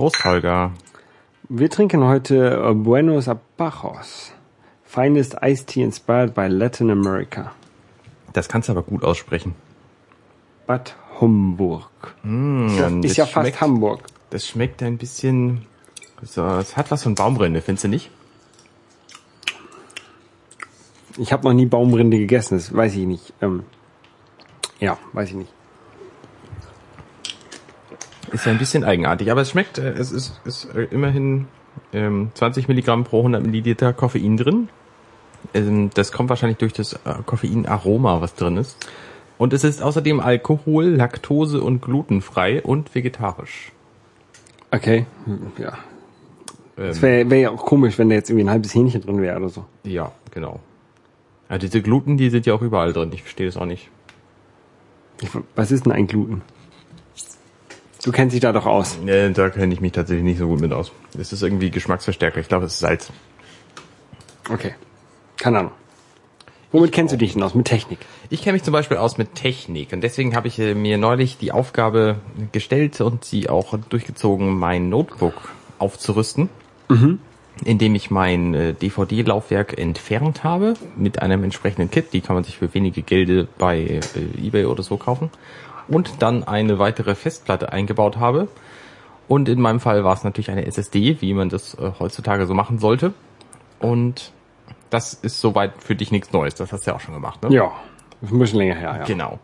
Prost. Holger. Wir trinken heute äh, Buenos Apajos. Finest Iced Tea inspired by Latin America. Das kannst du aber gut aussprechen. Bad Homburg. Mm, ist ja, und ist das ja fast schmeckt- Hamburg. Das schmeckt ein bisschen, so, es hat was von Baumrinde, findest du nicht? Ich habe noch nie Baumrinde gegessen, das weiß ich nicht. Ähm, ja, weiß ich nicht. Ist ja ein bisschen eigenartig, aber es schmeckt, äh, es ist, ist äh, immerhin ähm, 20 Milligramm pro 100 Milliliter Koffein drin. Ähm, das kommt wahrscheinlich durch das äh, Koffeinaroma, was drin ist. Und es ist außerdem Alkohol, Laktose und glutenfrei und vegetarisch. Okay, ja. Ähm, Es wäre wär ja auch komisch, wenn da jetzt irgendwie ein halbes Hähnchen drin wäre oder so. ja, genau. Ja, diese Gluten, die sind ja auch überall drin. Ich verstehe das auch nicht. Ich, was ist denn ein Gluten? Du kennst dich da doch aus. Nee, da kenne ich mich tatsächlich nicht so gut mit aus. Es ist irgendwie Geschmacksverstärker. Ich glaube, es ist Salz. Okay. Keine Ahnung. Womit kennst du dich denn aus? Mit Technik? Ich kenne mich zum Beispiel aus mit Technik und deswegen habe ich äh, mir neulich die Aufgabe gestellt und sie auch durchgezogen, mein Notebook aufzurüsten, indem ich mein äh, DVD-Laufwerk entfernt habe mit einem entsprechenden Kit. Die kann man sich für wenige Gelde bei äh, eBay oder so kaufen. Und dann eine weitere Festplatte eingebaut habe. Und in meinem Fall war es natürlich eine SSD, wie man das äh, heutzutage so machen sollte. Und das ist soweit für dich nichts Neues. Das hast du ja auch schon gemacht, ne? Ja. Ist ein bisschen länger her, ja. Genau.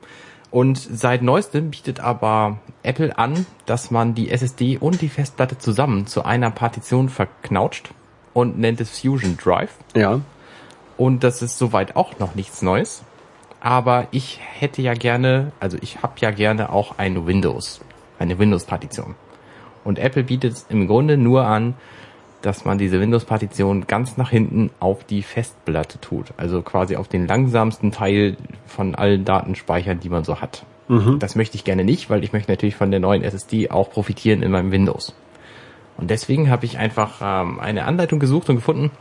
Und seit neuestem bietet aber Apple an, dass man die SSD und die Festplatte zusammen zu einer Partition verknautscht und nennt es Fusion Drive. Ja. Und das ist soweit auch noch nichts Neues. Aber ich hätte ja gerne, also ich habe ja gerne auch ein Windows, eine Windows-Partition. Und Apple bietet es im Grunde nur an, dass man diese Windows-Partition ganz nach hinten auf die Festplatte tut. Also quasi auf den langsamsten Teil von allen Datenspeichern, die man so hat. Das möchte ich gerne nicht, weil ich möchte natürlich von der neuen SSD auch profitieren in meinem Windows. Und deswegen habe ich einfach ähm, eine Anleitung gesucht und gefunden,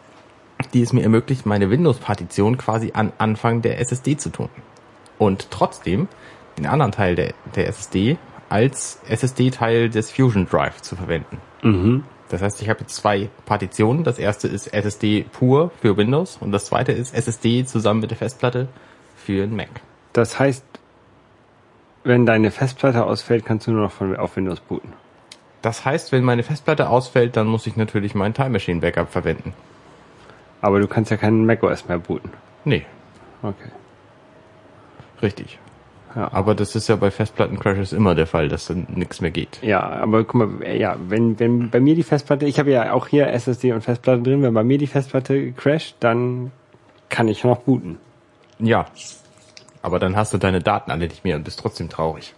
die es mir ermöglicht, meine Windows-Partition quasi an Anfang der SSD zu tun. Und trotzdem den anderen Teil der, der SSD als SSD-Teil des Fusion Drive zu verwenden. Das heißt, ich habe jetzt zwei Partitionen. Das erste ist SSD pur für Windows und das zweite ist SSD zusammen mit der Festplatte für einen Mac. Das heißt, wenn deine Festplatte ausfällt, kannst du nur noch von, auf Windows booten. Das heißt, wenn meine Festplatte ausfällt, dann muss ich natürlich mein Time Machine Backup verwenden. Aber du kannst ja keinen macOS mehr booten. Nee, Okay. richtig. Ja. Aber das ist ja bei Festplattencrashes immer der Fall, dass dann nichts mehr geht. Ja, aber guck mal, ja, wenn, wenn bei mir die Festplatte, ich habe ja auch hier SSD und Festplatte drin, wenn bei mir die Festplatte crasht, dann kann ich noch booten. Ja. Aber dann hast du deine Daten alle nicht mehr und bist trotzdem traurig.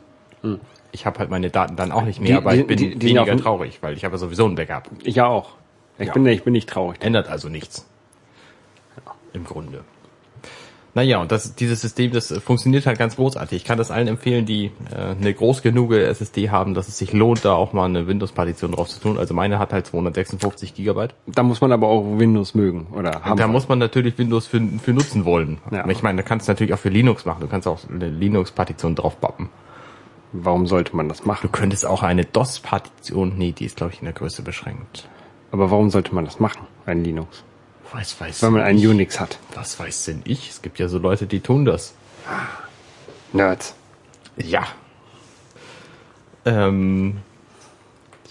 Ich habe halt meine Daten dann auch nicht mehr, Die- aber ich bin die- die weniger traurig, weil ich habe sowieso ein Backup. Ich ja auch. Ich Ja. bin ich bin nicht traurig. Ändert also nichts. Im Grunde. Naja, und das, dieses System, das äh, funktioniert halt ganz großartig. Ich kann das allen empfehlen, die äh, eine groß genug SSD haben, dass es sich lohnt, da auch mal eine Windows-Partition drauf zu tun. Also meine hat halt 256 Gigabyte. Da muss man aber auch Windows mögen oder haben. Da muss man natürlich Windows für, für nutzen wollen. Ja. Ich meine, da kannst du natürlich auch für Linux machen. Du kannst auch eine Linux-Partition drauf bappen. Warum sollte man das machen? Du könntest auch eine DOS-Partition, nee, die ist glaube ich in der Größe beschränkt. Aber warum sollte man das machen? Ein Linux. Was weiß Wenn man einen ich? Unix hat. Was weiß denn ich? Es gibt ja so Leute, die tun das. Nerds. Ja. Ähm,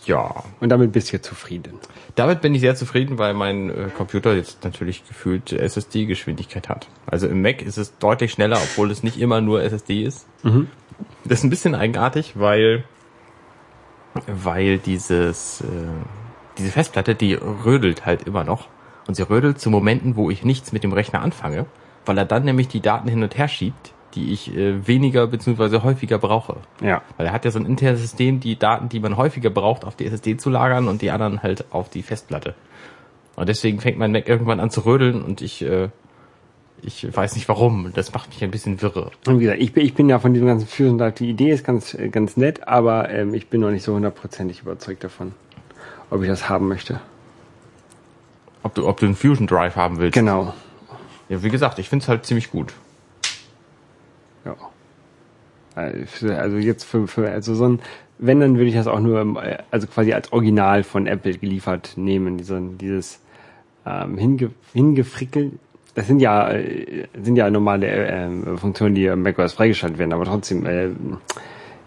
ja. Und damit bist du zufrieden. Damit bin ich sehr zufrieden, weil mein äh, Computer jetzt natürlich gefühlt SSD-Geschwindigkeit hat. Also im Mac ist es deutlich schneller, obwohl es nicht immer nur SSD ist. Das ist ein bisschen eigenartig, weil weil dieses äh, diese Festplatte, die rödelt halt immer noch und sie rödelt zu Momenten, wo ich nichts mit dem Rechner anfange, weil er dann nämlich die Daten hin und her schiebt, die ich äh, weniger bzw. häufiger brauche. Ja. Weil er hat ja so ein internes System, die Daten, die man häufiger braucht, auf die SSD zu lagern und die anderen halt auf die Festplatte. Und deswegen fängt mein Mac irgendwann an zu rödeln und ich, äh, ich weiß nicht warum. Das macht mich ein bisschen wirre. Und wie gesagt, ich bin, ich bin ja von diesem ganzen Fusion Drive, die Idee ist ganz, äh, ganz nett, aber ähm, ich bin noch nicht so hundertprozentig überzeugt davon, ob ich das haben möchte. Ob du, ob du einen Fusion Drive haben willst. Genau. Ja, wie gesagt, ich find's halt ziemlich gut. Ja. Also jetzt für, für also so ein wenn, dann würde ich das auch nur, also quasi als Original von Apple geliefert nehmen, diese, dieses ähm, hinge, hingefrickelt. Das sind ja, sind ja normale äh, Funktionen, die im macOS freigeschaltet werden, aber trotzdem äh,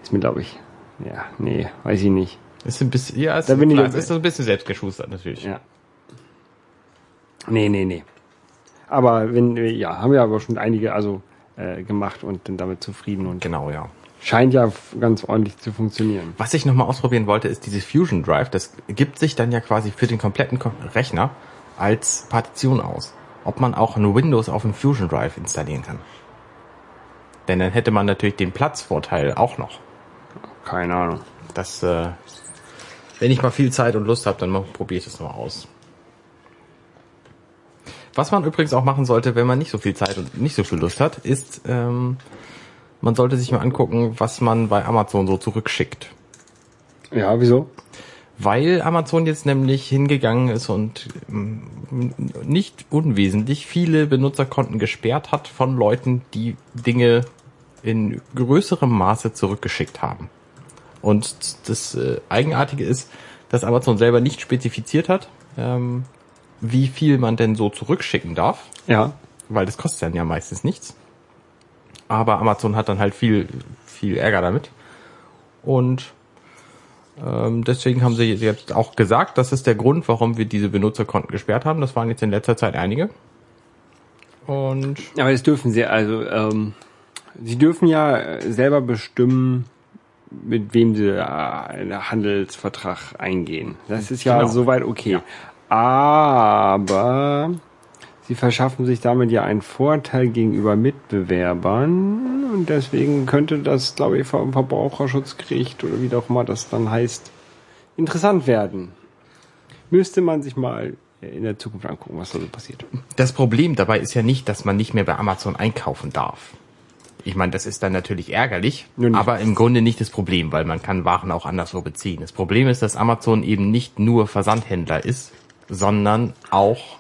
ist mir, glaube ich, ja, nee, weiß ich nicht. Ist ein bisschen, ja, ist, Da bin ich- es ist ein bisschen selbstgeschustert natürlich. Ja. Nee, nee, nee. Aber wenn, ja, haben wir aber schon einige also äh, gemacht und sind damit zufrieden und Genau, ja. scheint ja ganz ordentlich zu funktionieren. Was ich nochmal ausprobieren wollte, ist dieses Fusion Drive. Das gibt sich dann ja quasi für den kompletten Kom- Rechner als Partition aus. Ob man auch ein Windows auf dem Fusion Drive installieren kann. Denn dann hätte man natürlich den Platzvorteil auch noch. Keine Ahnung. Das, äh, wenn ich mal viel Zeit und Lust habe, dann probiere ich das mal aus. Was man übrigens auch machen sollte, wenn man nicht so viel Zeit und nicht so viel Lust hat, ist, ähm, man sollte sich mal angucken, was man bei Amazon so zurückschickt. Ja, wieso? Weil Amazon jetzt nämlich hingegangen ist und ähm, nicht unwesentlich viele Benutzerkonten gesperrt hat von Leuten, die Dinge in größerem Maße zurückgeschickt haben. Und das äh, Eigenartige ist, dass Amazon selber nicht spezifiziert hat, ähm, wie viel man denn so zurückschicken darf, Ja. weil das kostet dann ja meistens nichts. Aber Amazon hat dann halt viel, viel Ärger damit. Und ähm, deswegen haben sie jetzt auch gesagt, das ist der Grund, warum wir diese Benutzerkonten gesperrt haben. Das waren jetzt in letzter Zeit einige. Und Aber das dürfen sie, also ähm, sie dürfen ja selber bestimmen, mit wem sie äh, einen Handelsvertrag eingehen. Das ist ja Genau. soweit okay. Aber sie verschaffen sich damit ja einen Vorteil gegenüber Mitbewerbern und deswegen könnte das, glaube ich, vom Verbraucherschutzgericht oder wie auch immer das dann heißt, interessant werden. Müsste man sich mal in der Zukunft angucken, was da so passiert. das Problem dabei ist ja nicht, dass man nicht mehr bei Amazon einkaufen darf. Ich meine, das ist dann natürlich ärgerlich, nicht. aber im Grunde nicht das Problem, weil man kann Waren auch anderswo beziehen. Das Problem ist, dass Amazon eben nicht nur Versandhändler ist, sondern auch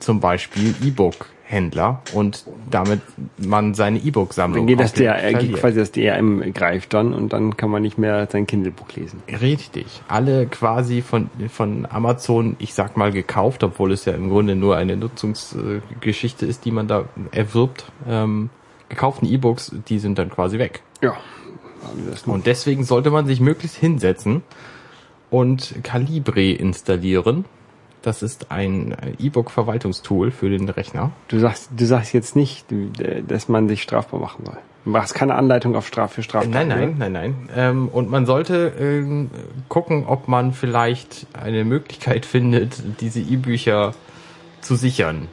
zum Beispiel E-Book-Händler und damit man seine Dann E-Book-Sammlung geht das geht verliert. quasi das DRM greift dann und dann kann man nicht mehr sein Kindle-Buch lesen. Richtig. Alle quasi von, von Amazon, ich sag mal, gekauft, obwohl es ja im Grunde nur eine Nutzungsgeschichte ist, die man da erwirbt, ähm, gekauften E-Books, die sind dann quasi weg. Ja. Noch. Und deswegen sollte man sich möglichst hinsetzen und Calibre installieren. Das ist ein E-Book-Verwaltungstool für den Rechner. Du sagst, du sagst jetzt nicht, äh, dass man sich strafbar machen soll. Du machst keine Anleitung auf Straf für Straftaten. Nein, nein, nein, nein. Ähm, und man sollte ähm, gucken, ob man vielleicht eine Möglichkeit findet, diese E-Bücher zu sichern.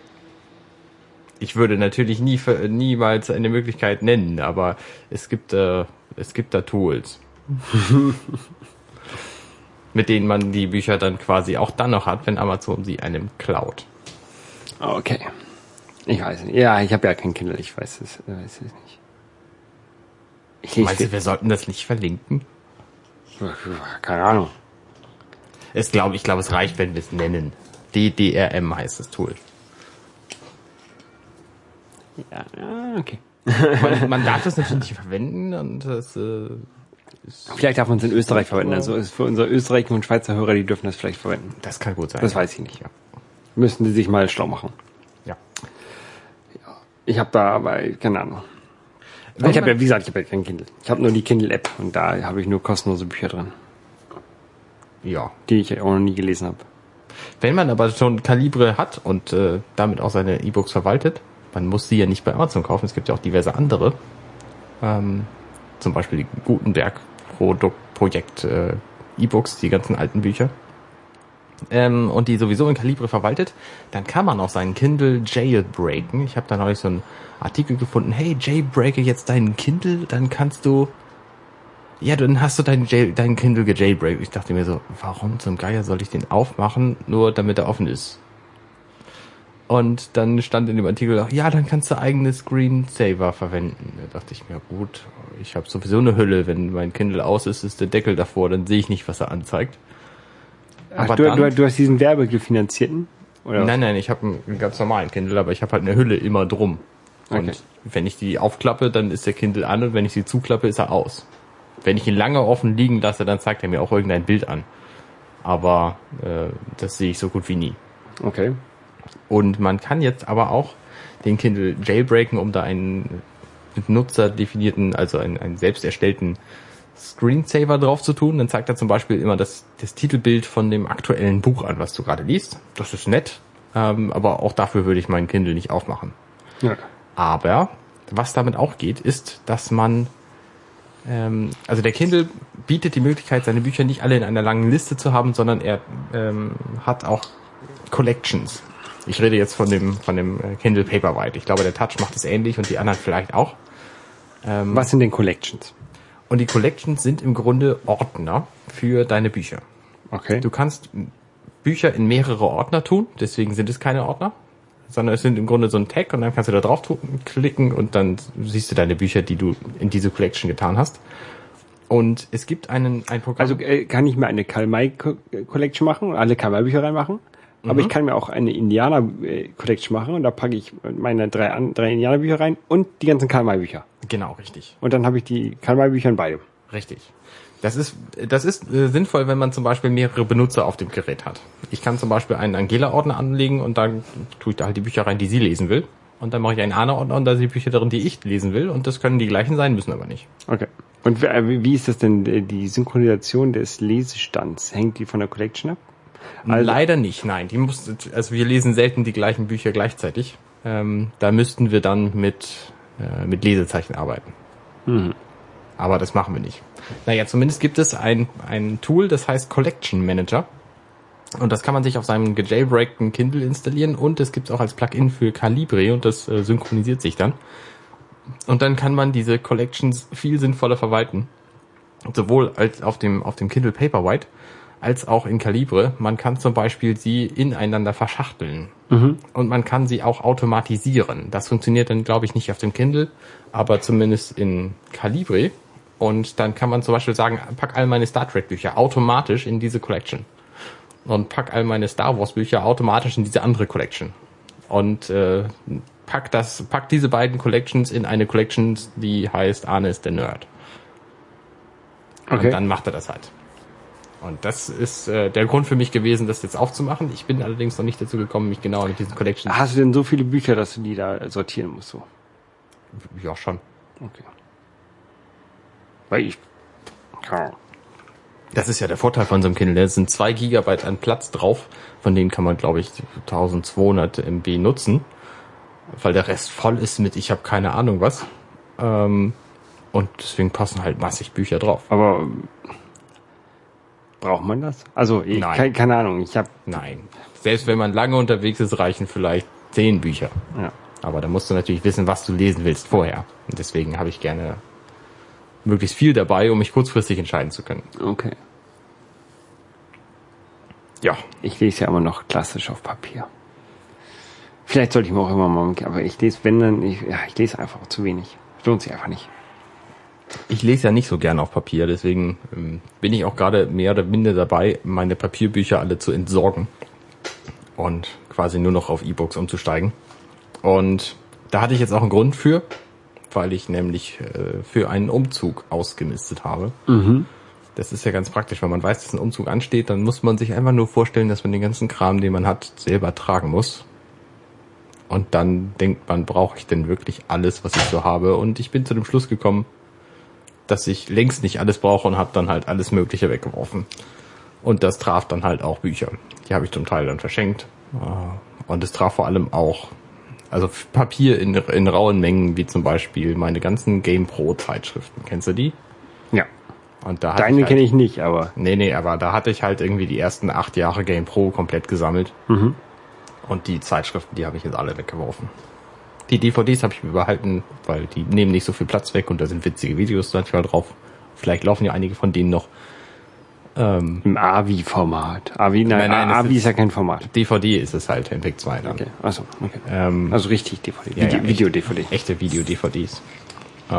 Ich würde natürlich nie niemals eine Möglichkeit nennen, aber es gibt äh, es gibt da Tools, mit denen man die Bücher dann quasi auch dann noch hat, wenn Amazon sie einem klaut. Okay. Ich weiß nicht. Ja, ich habe ja kein Kindle, ich weiß es, weiß es nicht. Ich Meinst du, wir sollten das nicht verlinken? keine Ahnung. Es glaube ich glaube, es reicht, wenn wir es nennen. DDRM heißt das Tool. Ja, ja, okay. man, man darf das natürlich nicht verwenden und das äh, Vielleicht darf man es in Österreich verwenden. Also ist für unsere Österreicher und Schweizer Hörer, die dürfen das vielleicht verwenden. das kann gut sein. Das ja. weiß ich nicht. Ja. Müssen die sich mal schlau machen. ja. Ich habe da aber keine Ahnung. Ich habe ja, wie gesagt, ich habe ja kein Kindle. Ich habe nur die Kindle-App und da habe ich nur kostenlose Bücher drin, Ja. die ich auch noch nie gelesen habe. Wenn man aber schon Kalibre hat und äh, damit auch seine E-Books verwaltet, man muss sie ja nicht bei Amazon kaufen. Es gibt ja auch diverse andere. Ähm, zum Beispiel die Gutenberg Produkt Projekt äh, E-Books, die ganzen alten Bücher. Ähm, und die sowieso in Kalibre verwaltet, dann kann man auch seinen Kindle jailbreaken. Ich habe da neulich so einen Artikel gefunden, hey, jailbreake jetzt deinen Kindle, dann kannst du ja, dann hast du deinen, Jail, deinen Kindle gejailbreakt. Ich dachte mir so, warum zum Geier soll ich den aufmachen, nur damit er offen ist? Und dann stand in dem Artikel auch, ja, dann kannst du eigene Screensaver verwenden. Da dachte ich mir, gut, ich habe sowieso eine Hülle. Wenn mein Kindle aus ist, ist der Deckel davor, dann sehe ich nicht, was er anzeigt. Ach, Aber du, dann, du, du hast diesen werbegefinanzierten? Oder? nein, nein, ich habe einen ganz normalen Kindle, aber ich habe halt eine Hülle immer drum. Und Okay. wenn ich die aufklappe, dann ist der Kindle an und wenn ich sie zuklappe, ist er aus. Wenn ich ihn lange offen liegen lasse, dann zeigt er mir auch irgendein Bild an. Aber äh, das sehe ich so gut wie nie. Okay. Und man kann jetzt aber auch den Kindle jailbreaken, um da einen mit Nutzer definierten, also einen, einen selbst erstellten Screensaver drauf zu tun. Dann zeigt er zum Beispiel immer das, das Titelbild von dem aktuellen Buch an, was du gerade liest. Das ist nett, ähm, aber auch dafür würde ich meinen Kindle nicht aufmachen. Ja. Aber was damit auch geht, ist, dass man ähm, also der Kindle bietet die Möglichkeit, seine Bücher nicht alle in einer langen Liste zu haben, sondern er ähm, hat auch Collections. Ich rede jetzt von dem von dem äh, Kindle Paperwhite. Ich glaube, der Touch macht es ähnlich und die anderen vielleicht auch. Ähm, Was sind denn Collections? Und die Collections sind im Grunde Ordner für deine Bücher. Okay. Du kannst Bücher in mehrere Ordner tun, deswegen sind es keine Ordner, sondern es sind im Grunde so ein Tag und dann kannst du da drauf klicken und dann siehst du deine Bücher, die du in diese Collection getan hast. Und es gibt einen ein Programm. Also äh, kann ich mir eine Karl May Co- Collection machen und alle Karl May Bücher reinmachen. Aber ich kann mir auch eine Indianer äh, machen und da packe ich meine drei, an, drei Indianer Bücher rein und die ganzen Karl May Bücher. genau, richtig. Und dann habe ich die Karl May Bücher in beide. Richtig. Das ist, das ist äh, sinnvoll, wenn man zum Beispiel mehrere Benutzer auf dem Gerät hat. Ich kann zum Beispiel einen Angela-Ordner anlegen und dann tue ich da halt die Bücher rein, die sie lesen will. Und dann mache ich einen Anna-Ordner und da sind die Bücher drin, die ich lesen will. Und das können die gleichen sein, müssen aber nicht. Okay. Und äh, wie ist das denn, die Synchronisation des Lesestands? Hängt die von der Collection ab? Also- Leider nicht, nein. Die muss, also wir lesen selten die gleichen Bücher gleichzeitig. Ähm, da müssten wir dann mit, äh, mit Lesezeichen arbeiten. Aber das machen wir nicht. Naja, zumindest gibt es ein, ein Tool, das heißt Collection Manager. Und das kann man sich auf seinem gejailbreakten Kindle installieren und es gibt es auch als Plugin für Calibre und das äh, synchronisiert sich dann. Und dann kann man diese Collections viel sinnvoller verwalten. Sowohl als auf dem, auf dem Kindle Paperwhite als auch in Calibre. Man kann zum Beispiel sie ineinander verschachteln. Und man kann sie auch automatisieren. Das funktioniert dann, glaube ich, nicht auf dem Kindle, aber zumindest in Calibre. Und dann kann man zum Beispiel sagen, pack all meine Star Trek Bücher automatisch in diese Collection. Und pack all meine Star Wars Bücher automatisch in diese andere Collection. Und äh, pack das, pack diese beiden Collections in eine Collection, die heißt Arne ist der Nerd. Okay. Und dann macht er das halt. Und das ist äh, der Grund für mich gewesen, das jetzt aufzumachen. Ich bin allerdings noch nicht dazu gekommen, mich genau mit diesen Collections. Hast du denn so viele Bücher, dass du die da sortieren musst? So? Ja, schon. Okay. Weil ich. Ja. Das ist ja der Vorteil von so einem Kindle. Da sind zwei Gigabyte an Platz drauf, von denen kann man, glaube ich, 1200 MB nutzen, weil der Rest voll ist mit ich habe keine Ahnung was. Ähm, und deswegen passen halt massig Bücher drauf. Aber braucht man das? Also, ich, Nein. keine, keine Ahnung. Ich habe Nein. Selbst wenn man lange unterwegs ist, reichen vielleicht zehn Bücher. ja. Aber da musst du natürlich wissen, was du lesen willst vorher. Und deswegen habe ich gerne möglichst viel dabei, um mich kurzfristig entscheiden zu können. Okay. Ja. Ich lese ja immer noch klassisch auf Papier. Vielleicht sollte ich mir auch immer mal, aber ich lese, wenn dann, ich, ja, ich lese einfach zu wenig. Lohnt sich einfach nicht. Ich lese ja nicht so gern auf Papier, deswegen ähm, bin ich auch gerade mehr oder minder dabei, meine Papierbücher alle zu entsorgen und quasi nur noch auf E-Books umzusteigen. Und da hatte ich jetzt auch einen Grund für, weil ich nämlich äh, für einen Umzug ausgemistet habe. Das ist ja ganz praktisch, wenn man weiß, dass ein Umzug ansteht, dann muss man sich einfach nur vorstellen, dass man den ganzen Kram, den man hat, selber tragen muss. Und dann denkt man, brauche ich denn wirklich alles, was ich so habe? Und ich bin zu dem Schluss gekommen, dass ich längst nicht alles brauche und habe dann halt alles Mögliche weggeworfen. Und das traf dann halt auch Bücher. Die habe ich zum Teil dann verschenkt. Äh, Und es traf vor allem auch, also Papier in, in rauen Mengen, wie zum Beispiel meine ganzen Game Pro Zeitschriften. Kennst du die? Ja. Und da Deine halt, kenne ich nicht, aber Nee, nee, aber da hatte ich halt irgendwie die ersten acht Jahre Game Pro komplett gesammelt. Und die Zeitschriften, die habe ich jetzt alle weggeworfen. Die DVDs habe ich mir behalten, weil die nehmen nicht so viel Platz weg und da sind witzige Videos manchmal drauf. Vielleicht laufen ja einige von denen noch. Ähm, im AVI-Format. AVI, nein, Nein, nein, AVI ist ist- ja kein Format. DVD ist es halt, MPEG 2 dann. Okay, achso, okay. Ähm, Also richtig DVD, ja, ja. Video-DVD. echte Video-DVDs. Äh,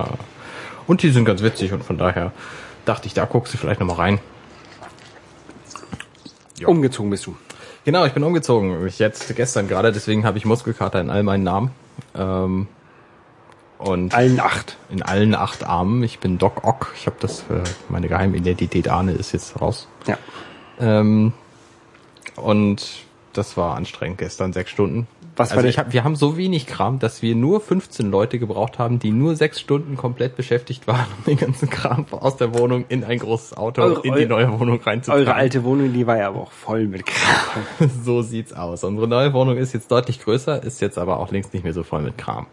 und die sind ganz witzig und von daher dachte ich, da guckst du vielleicht nochmal rein. Ja. Umgezogen bist du. Genau, ich bin umgezogen. Ich jetzt gestern gerade, deswegen habe ich Muskelkater in all meinen Namen. Ähm, Und Allen acht. in allen acht Armen. Ich bin Doc Ock. Ich habe das, äh, meine Geheimidentität Arne ist jetzt raus. Ja. Ähm, und das war anstrengend gestern, sechs Stunden. Was also ich hab, wir haben so wenig Kram, dass wir nur 15 Leute gebraucht haben, die nur sechs Stunden komplett beschäftigt waren, um den ganzen Kram aus der Wohnung in ein großes Auto Eure- in die neue Wohnung reinzutragen. Eure alte Wohnung, die war ja aber auch voll mit Kram. So sieht's aus. Unsere neue Wohnung ist jetzt deutlich größer, ist jetzt aber auch längst nicht mehr so voll mit Kram.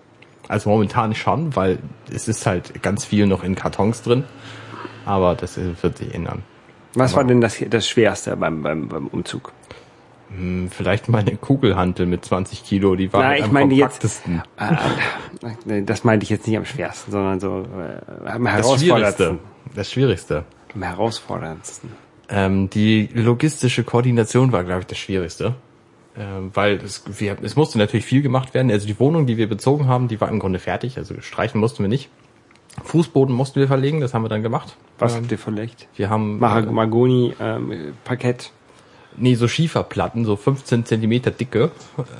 Also momentan schon, weil es ist halt ganz viel noch in Kartons drin. Aber das wird sich ändern. Was war denn das, das Schwerste beim, beim, beim Umzug? Hm, Vielleicht meine Kugelhantel mit 20 Kilo, die war Na, halt ich am meine jetzt- kompaktesten. Äh, nee, das meinte ich jetzt nicht am schwersten, sondern so äh, am Das herausforderndsten. Schwierigste. Das Schwierigste. Am herausforderndsten. Ähm, die logistische Koordination war, glaube ich, das Schwierigste. Ähm, weil es, wir, es musste natürlich viel gemacht werden. Also die Wohnung, die wir bezogen haben, die war im Grunde fertig. Also streichen mussten wir nicht. Fußboden mussten wir verlegen, das haben wir dann gemacht. Was Ähm, habt ihr verlegt? wir haben Mah äh, ähm, Parkett. Nee, so Schieferplatten, so 15 Zentimeter dicke.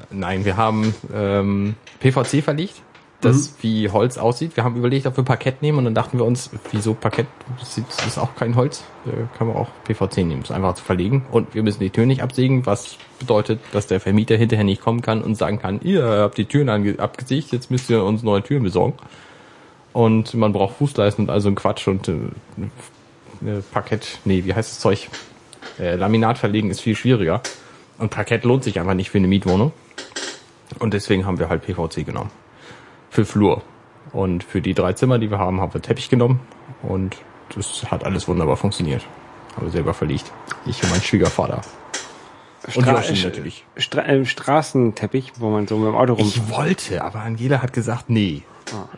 Nein, wir haben ähm, PVC verlegt, das wie Holz aussieht. Wir haben überlegt, ob wir Parkett nehmen und dann dachten wir uns, wieso Parkett? Das ist- auch kein Holz. Äh, kann man auch PVC nehmen. Das ist einfach zu verlegen. Und wir müssen die Türen nicht absägen, was bedeutet, dass der Vermieter hinterher nicht kommen kann und sagen kann, ihr habt die Türen abgesägt, jetzt müsst ihr uns neue Türen besorgen. Und man braucht Fußleisten und all so ein Quatsch und äh, äh, Parkett, nee, wie heißt das Zeug? Äh, Laminat verlegen ist viel schwieriger. Und Parkett lohnt sich einfach nicht für eine Mietwohnung. Und deswegen haben wir halt PVC genommen. Für Flur. Und für die drei Zimmer, die wir haben, haben wir Teppich genommen. Und das hat alles wunderbar funktioniert. Haben wir selber verlegt. Ich und mein Schwiegervater. Und Stra Joshi natürlich. Stra äh, Straßenteppich, wo man so mit dem Auto rum... Ich wollte, aber Angela hat gesagt, nee.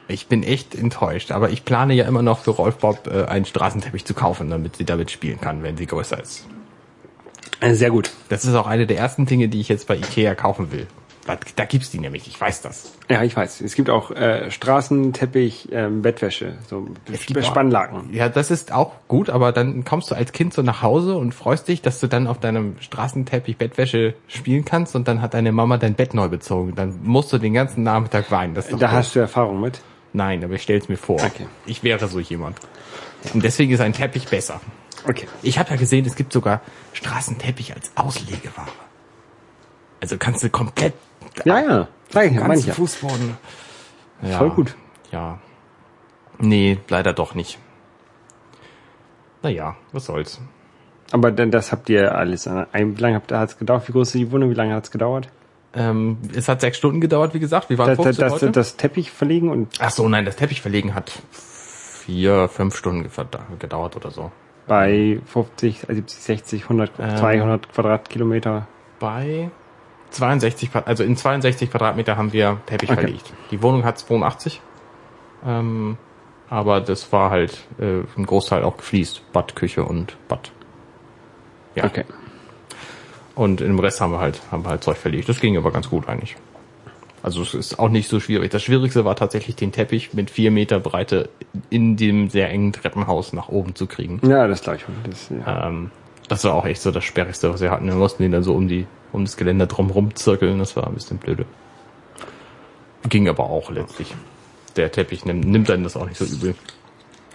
Ich bin echt enttäuscht. Aber ich plane ja immer noch für Rolf Bob äh, einen Straßenteppich zu kaufen, damit sie damit spielen kann, wenn sie größer ist. Äh, sehr gut. Das ist auch eine der ersten Dinge, die ich jetzt bei Ikea kaufen will. Da, da gibt's die nämlich, ich weiß das. Ja, ich weiß. Es gibt auch äh, Straßenteppich, ähm, Bettwäsche, so Es gibt auch- Spannlaken. Ja, das ist auch gut, aber dann kommst du als Kind so nach Hause und freust dich, dass du dann auf deinem Straßenteppich Bettwäsche spielen kannst und dann hat deine Mama dein Bett neu bezogen. Dann musst du den ganzen Nachmittag weinen. Das Da doof. hast du Erfahrung mit. Nein, aber ich stell's mir vor. Okay. Ich wäre so jemand. Und deswegen ist ein Teppich besser. Okay. Ich habe ja gesehen, es gibt sogar Straßenteppich als Auslegeware. Also kannst du komplett Ja, ja. Sag ich ja, ganzen. Fußboden. Ja, Voll gut. Ja. Nee, leider doch nicht. Naja, was soll's. Aber dann, das habt ihr alles. Wie lange habt- hat's gedauert? Wie groß ist die Wohnung? Wie lange hat's gedauert? Ähm, es hat sechs Stunden gedauert, wie gesagt. Wir waren Das, das, 15 das, das Teppich verlegen und Ach so, nein, das Teppich verlegen hat vier, fünf Stunden gedauert oder so. Bei 50, 70, 60, 100, Ähm. 200 Quadratkilometer. Bei 62, Quad- also in 62 Quadratmeter haben wir Teppich Okay. verlegt. Die Wohnung hat 82. Ähm, aber das war halt äh, ein Großteil auch gefliest. Bad, Küche und Bad. Ja. Okay. Und im Rest haben wir halt, haben wir halt Zeug verlegt. Das ging aber ganz gut eigentlich. Also es ist auch nicht so schwierig. Das Schwierigste war tatsächlich den Teppich mit vier Meter Breite in dem sehr engen Treppenhaus nach oben zu kriegen. Ja, das glaube ich. schon. Das, ja. Ähm, das war auch echt so das Sperrigste, was wir hatten. Wir mussten den dann so um die, um das Geländer drumherum zirkeln. Das war ein bisschen blöde. Ging aber auch letztlich. Der Teppich nimmt, nimmt dann das auch nicht so übel.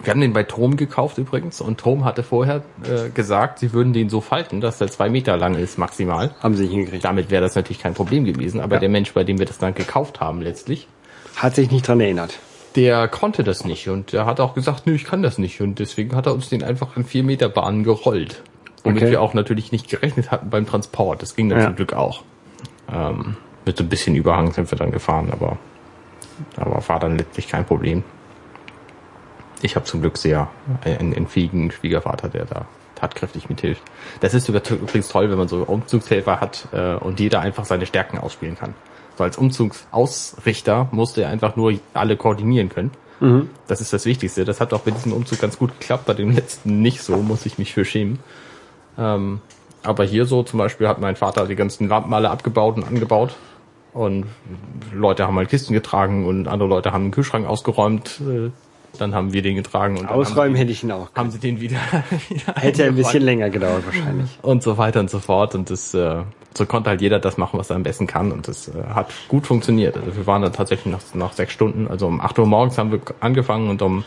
Wir haben den bei Tom gekauft übrigens und Tom hatte vorher äh, gesagt, sie würden den so falten, dass der zwei Meter lang ist maximal. Haben sie nicht hingekriegt. Damit wäre das natürlich kein Problem gewesen, aber Ja. der Mensch, bei dem wir das dann gekauft haben letztlich, Hat sich nicht dran erinnert. der konnte das nicht und er hat auch gesagt, nö, ich kann das nicht und deswegen hat er uns den einfach in vier Meter Bahnen gerollt. Womit Okay. wir auch natürlich nicht gerechnet hatten beim Transport. Das ging dann Ja. zum Glück auch. Ähm, mit so ein bisschen Überhang sind wir dann gefahren, aber, aber war dann letztlich kein Problem. Ich habe zum Glück sehr einen, einen fähigen Schwiegervater, der da tatkräftig mithilft. Das ist sogar übrigens toll, wenn man so Umzugshelfer hat äh, und jeder einfach seine Stärken ausspielen kann. So als Umzugsausrichter musste er einfach nur alle koordinieren können. Das ist das Wichtigste. Das hat auch bei diesem Umzug ganz gut geklappt, bei dem letzten nicht so, muss ich mich für schämen. Ähm, aber hier so zum Beispiel hat mein Vater die ganzen Lampen alle abgebaut und angebaut. Und Leute haben halt Kisten getragen und andere Leute haben den Kühlschrank ausgeräumt. Dann haben wir den getragen und Ausräumen haben, hätte ich ihn auch. sie, haben sie den wieder, wieder Hätte ein bisschen länger gedauert wahrscheinlich. und so weiter und so fort. Und das äh, so konnte halt jeder das machen, was er am besten kann. Und das äh, hat gut funktioniert. Also wir waren dann tatsächlich nach, nach sechs Stunden, also um 8 Uhr morgens haben wir angefangen und um,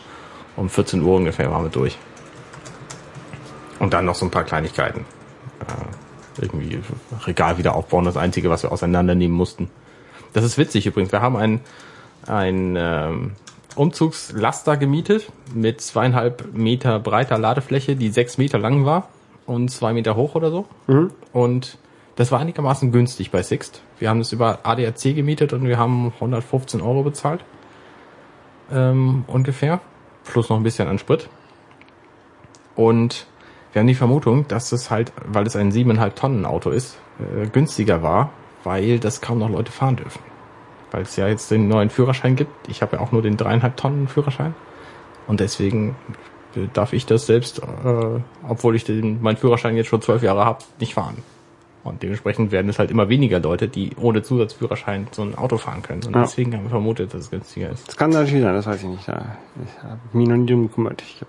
um 14 Uhr ungefähr waren wir durch. Und dann noch so ein paar Kleinigkeiten. Äh, irgendwie Regal wieder aufbauen, das Einzige, was wir auseinandernehmen mussten. Das ist witzig übrigens. Wir haben ein, ein ähm, Umzugslaster gemietet mit zweieinhalb Meter breiter Ladefläche, die sechs Meter lang war und zwei Meter hoch oder so. Und das war einigermaßen günstig bei Sixt. Wir haben es über ADAC gemietet und wir haben 115 Euro bezahlt. Ähm, ungefähr. Plus noch ein bisschen an Sprit. Und wir haben die Vermutung, dass es halt, weil es ein 7,5 Tonnen Auto ist, äh, günstiger war, weil das kaum noch Leute fahren dürfen. Weil es ja jetzt den neuen Führerschein gibt. Ich habe ja auch nur den dreieinhalb Tonnen Führerschein. Und deswegen darf ich das selbst, äh, obwohl ich den, meinen Führerschein jetzt schon zwölf Jahre habe, nicht fahren. Und dementsprechend werden es halt immer weniger Leute, die ohne Zusatzführerschein so ein Auto fahren können. Und Ja. deswegen haben wir vermutet, dass es günstiger ist. Das kann natürlich sein, das weiß ich nicht. Ich habe mich noch nie drum gekümmert. Ich hab,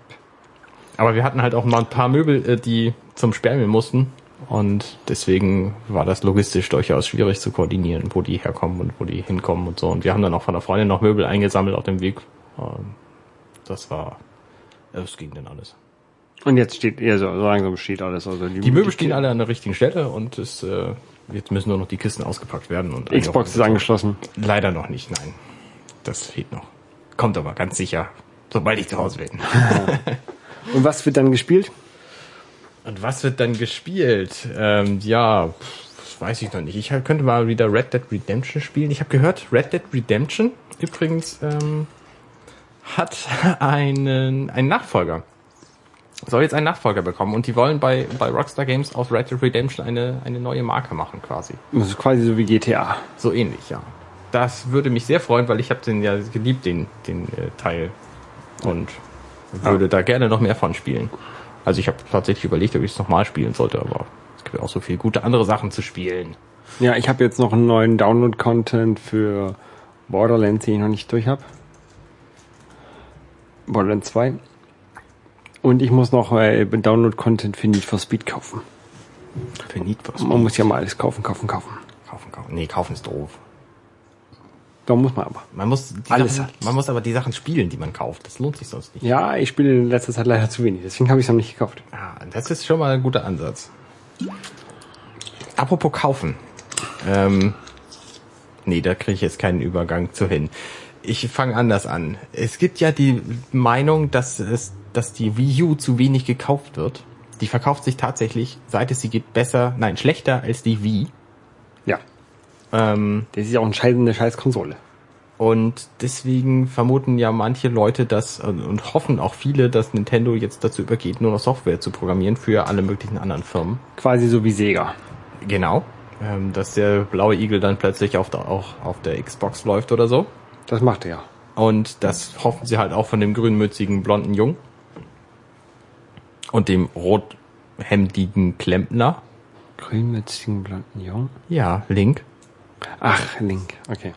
Aber wir hatten halt auch mal ein paar Möbel, äh, die zum Sperrmüll mussten. Und deswegen war das logistisch durchaus schwierig zu koordinieren, wo die herkommen und wo die hinkommen und so. Und wir haben dann auch von der Freundin noch Möbel eingesammelt auf dem Weg. Ähm, Das war, das ging dann alles. und jetzt steht, ja, so, langsam steht alles. Also Die Möbel stehen alle an der richtigen Stelle und es, äh, jetzt müssen nur noch die Kisten ausgepackt werden. Und Xbox ist angeschlossen. Leider noch nicht, nein. Das fehlt noch. Kommt aber ganz sicher, sobald ich zu Hause bin. Und was wird dann gespielt? Und was wird dann gespielt? Ähm, ja, das weiß ich noch nicht. Ich könnte mal wieder Red Dead Redemption spielen. Ich habe gehört, Red Dead Redemption übrigens ähm, hat einen, einen Nachfolger. Soll jetzt einen Nachfolger bekommen und die wollen bei, bei Rockstar Games aus Red Dead Redemption eine, eine neue Marke machen quasi. Das ist quasi so wie GTA. So ähnlich, ja. Das würde mich sehr freuen, weil ich habe den ja geliebt, den, den äh, Teil. Und würde da gerne noch mehr von spielen. Also ich habe tatsächlich überlegt, ob ich es nochmal spielen sollte, aber es gibt ja auch so viele gute andere Sachen zu spielen. Ja, ich habe jetzt noch einen neuen Download-Content für Borderlands, den ich noch nicht durch habe. Borderlands 2. Und ich muss noch äh, Download-Content für Need for Speed kaufen. Für Need for Man muss ja mal alles kaufen, kaufen, kaufen. Kaufen, kaufen. Nee, kaufen ist doof. Da muss man aber. Man muss Alles Sachen, man muss aber die Sachen spielen, die man kauft. Das lohnt sich sonst nicht. Ja, ich spiele in letzter Zeit leider zu wenig, deswegen habe ich es noch nicht gekauft. Ah, das ist schon mal ein guter Ansatz. Apropos kaufen. Ähm, nee, da kriege ich jetzt keinen Übergang zu hin. Ich fange anders an. Es gibt ja die Meinung, dass es, dass die Wii U zu wenig gekauft wird. Die verkauft sich tatsächlich, seit es sie gibt, besser, nein, schlechter als die Wii. Ja, Ähm, das ist ja auch eine scheiß Konsole. Und deswegen vermuten ja manche Leute das und hoffen auch viele, dass Nintendo jetzt dazu übergeht, nur noch Software zu programmieren für alle möglichen anderen Firmen. Quasi so wie Sega. Genau. Ähm, dass der blaue Igel dann plötzlich auf der, auch auf der Xbox läuft oder so. Das macht er ja. Und das hoffen sie halt auch von dem grünmützigen blonden Jungen. Und dem rothemdigen Klempner. Grünmützigen blonden Jungen. Ja, Link. Ach, Link, okay.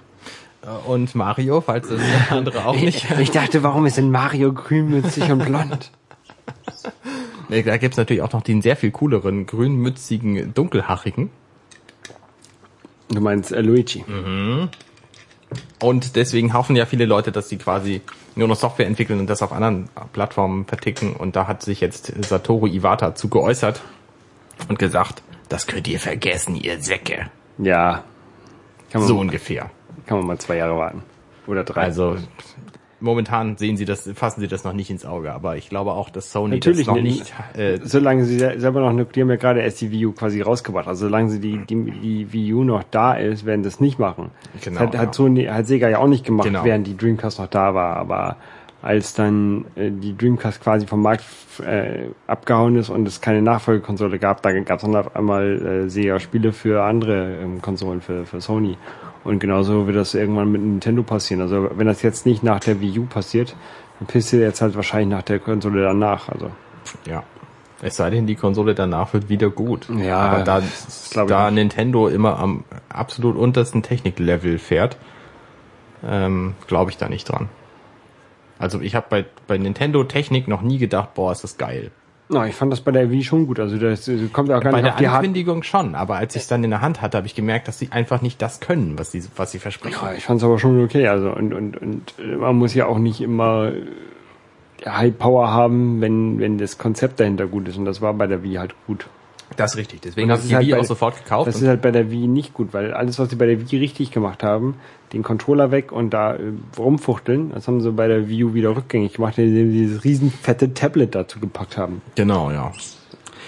Äh, Und Mario, falls das andere auch nicht. Ich dachte, warum ist denn Mario grünmützig und blond? Da gibt's natürlich auch noch den sehr viel cooleren, grünmützigen, dunkelhaarigen. Du meinst äh, Luigi. Und deswegen hoffen ja viele Leute, dass sie quasi nur noch Software entwickeln und das auf anderen Plattformen verticken. Und da hat sich jetzt Satoru Iwata zu geäußert und gesagt, das könnt ihr vergessen, ihr Säcke. Ja. Kann man, So ungefähr. kann man mal zwei Jahre warten. Oder drei. Also momentan sehen sie das, fassen sie das noch nicht ins Auge, aber ich glaube auch, dass Sony Natürlich das noch nicht. Äh, solange sie se- selber noch, die haben ja gerade erst die Wii U quasi rausgebracht. Also solange sie die, die, die Wii U noch da ist, werden sie es nicht machen. Genau, das hat, ja. hat Sony, hat Sega ja auch nicht gemacht, Genau. während die Dreamcast noch da war. Aber als dann äh, die Dreamcast quasi vom Markt äh, abgehauen ist und es keine Nachfolgekonsole gab, da gab es dann auf einmal äh, Sega-Spiele für andere ähm, Konsolen, für, für Sony. Und genauso wird das irgendwann mit Nintendo passieren. Also wenn das jetzt nicht nach der Wii U passiert, dann passiert jetzt halt wahrscheinlich nach der Konsole danach. Also Ja. Es sei denn, die Konsole danach wird wieder gut. Ja, Aber da, da. Nintendo immer am absolut untersten Techniklevel fährt, ähm, glaube ich da nicht dran. Also ich habe bei, bei Nintendo Technik noch nie gedacht, boah, ist das geil. Na, ich fand das bei der Wii schon gut. Also das äh, kommt auch gar Bei nicht der auf die Hard Ankündigung schon, aber als ich es dann in der Hand hatte, habe ich gemerkt, dass sie einfach nicht das können, was sie, was sie versprechen. Ja, ich fand es aber schon okay. Also und und und äh, man muss ja auch nicht immer äh, High Power haben, wenn wenn das Konzept dahinter gut ist. Und das war bei der Wii halt gut. Das ist richtig. Deswegen habe ich die halt Wii bei- auch sofort gekauft. Das ist halt bei der Wii nicht gut, weil alles, was sie bei der Wii richtig gemacht haben, den Controller weg und da äh, rumfuchteln, das haben sie bei der Wii U wieder rückgängig gemacht, indem sie dieses riesen fette Tablet dazu gepackt haben. Genau, ja.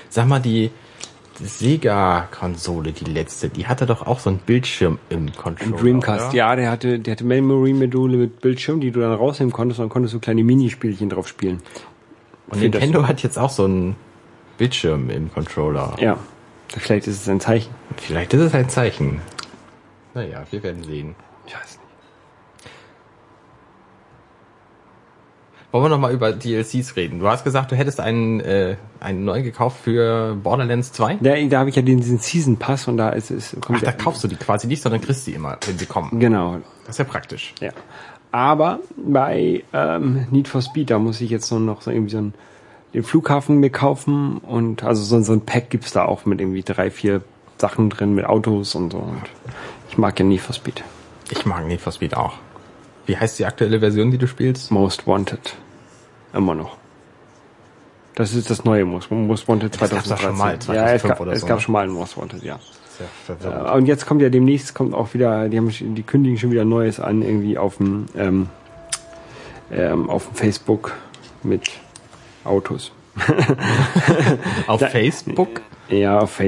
Sag mal, die Sega-Konsole, die letzte, die hatte doch auch so einen Bildschirm im Controller. Dreamcast, oder? ja, der hatte, der hatte Memory-Module mit Bildschirm, die du dann rausnehmen konntest und dann konntest du kleine Minispielchen drauf spielen. Und Nintendo hat jetzt auch so einen Bildschirm im Controller. Ja, vielleicht ist es ein Zeichen. Vielleicht ist es ein Zeichen. Naja, wir werden sehen. Ich weiß nicht. Wollen wir nochmal über DLCs reden? Du hast gesagt, du hättest einen, äh, einen neu gekauft für Borderlands 2. Da, da habe ich ja diesen Season Pass und da ist es. Ach, da kaufst du die quasi nicht, sondern kriegst die immer, wenn sie kommen. Genau, Das ist ja praktisch. Ja. Aber bei ähm, Need for Speed, da muss ich jetzt nur noch so irgendwie so einen, den Flughafen mir kaufen und also so, so ein Pack gibt's da auch mit irgendwie drei, vier Sachen drin mit Autos und so. Und ich mag ja Need for Speed. Ich mag Need for Speed auch. Wie heißt die aktuelle Version, die du spielst? Most Wanted. Immer noch. Das ist das neue Most, Most Wanted Das gab's 2013. schon mal, ja, es 2005 gab, oder es so, gab ne? schon mal einen Most Wanted, ja. Äh. Und jetzt kommt ja demnächst kommt auch wieder, die haben die kündigen schon wieder Neues an, irgendwie auf dem ähm, ähm, auf dem Facebook mit Autos. Auf da- Facebook? Ja, auf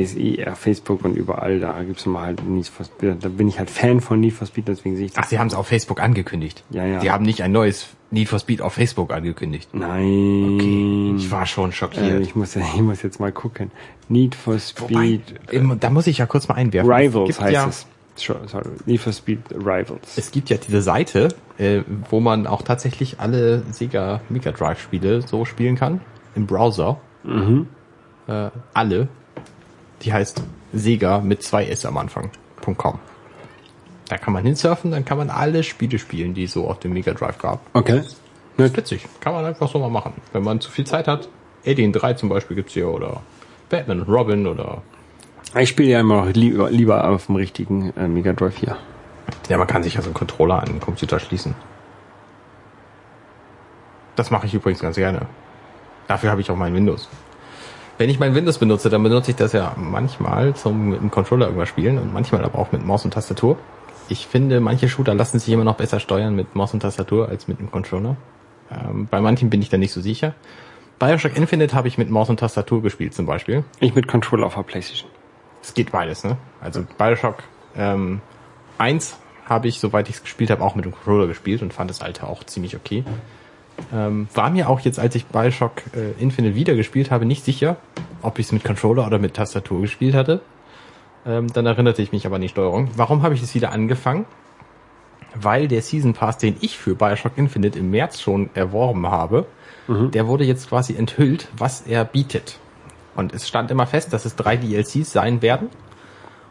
Facebook und überall, da gibt's mal halt Need for Speed. Da bin ich halt Fan von Need for Speed, deswegen sehe ich Ach, das. sie haben es auf Facebook angekündigt. Ja, ja. Die haben nicht ein neues Need for Speed auf Facebook angekündigt. Nein. Ich war schon äh, schockiert. ich muss ich muss jetzt mal gucken. Need for Wobei, Speed im- da muss ich ja kurz mal einwerfen. Rivals heißt ja, es. Sorry. Need for Speed Rivals. Es gibt ja diese Seite, äh, wo man auch tatsächlich alle Sega Mega Drive Spiele so spielen kann. Im Browser. Mhm. Äh, alle. Die heißt Sega mit zwei S am Anfang. .com. Da kann man hinsurfen, dann kann man alle Spiele spielen, die es so auf dem Mega Drive gab. Okay. Das ist witzig. Kann man einfach so mal machen. Wenn man zu viel Zeit hat. Alien 3 zum Beispiel gibt's hier oder Batman und Robin oder Ich spiele ja immer noch lieber, lieber auf dem richtigen äh, Mega Drive hier. Ja, man kann sich ja so einen Controller an den Computer schließen. Das mache ich übrigens ganz gerne. Dafür habe ich auch mein Windows. Wenn ich mein Windows benutze, dann benutze ich das ja manchmal zum mit dem Controller irgendwas spielen und manchmal aber auch mit Maus und Tastatur. Ich finde, manche Shooter lassen sich immer noch besser steuern mit Maus und Tastatur als mit dem Controller. Ähm, bei manchen bin ich da nicht so sicher. Bioshock Infinite habe ich mit Maus und Tastatur gespielt zum Beispiel. Ich mit Controller auf der Playstation. Es geht beides, ne? Also Bioshock ähm, 1 habe ich, soweit ich es gespielt habe, auch mit dem Controller gespielt und fand das alte auch ziemlich okay. Ähm, war mir auch jetzt, als ich Bioshock äh, Infinite wieder gespielt habe, nicht sicher, ob ich es mit Controller oder mit Tastatur gespielt hatte. Ähm, dann erinnerte ich mich aber an die Steuerung. Warum habe ich es wieder angefangen? Weil der Season Pass, den ich für Bioshock Infinite im März schon erworben habe, der wurde jetzt quasi enthüllt, was er bietet. Und es stand immer fest, dass es drei DLCs sein werden.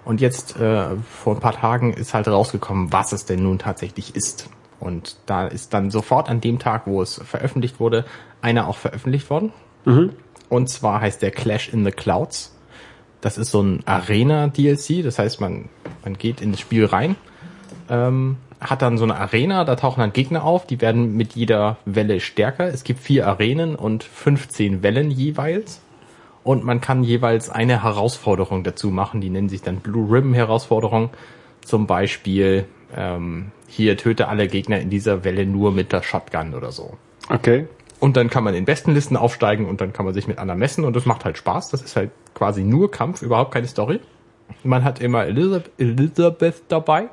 Und jetzt äh, vor ein paar Tagen ist halt rausgekommen, was es denn nun tatsächlich ist. Und da ist dann sofort an dem Tag, wo es veröffentlicht wurde, einer auch veröffentlicht worden. Und zwar heißt der Clash in the Clouds. Das ist so ein Arena-DLC, das heißt, man, man geht in das Spiel rein, ähm, hat dann so eine Arena, da tauchen dann Gegner auf, die werden mit jeder Welle stärker. Es gibt vier Arenen und 15 Wellen jeweils. Und man kann jeweils eine Herausforderung dazu machen, die nennen sich dann Blue Ribbon Herausforderung. Zum Beispiel, ähm, hier töte alle Gegner in dieser Welle nur mit der Shotgun oder so. Okay. Und dann kann man in Bestenlisten aufsteigen und dann kann man sich mit anderen messen und das macht halt Spaß. Das ist halt quasi nur Kampf, überhaupt keine Story. Man hat immer Elizabeth, Elizabeth dabei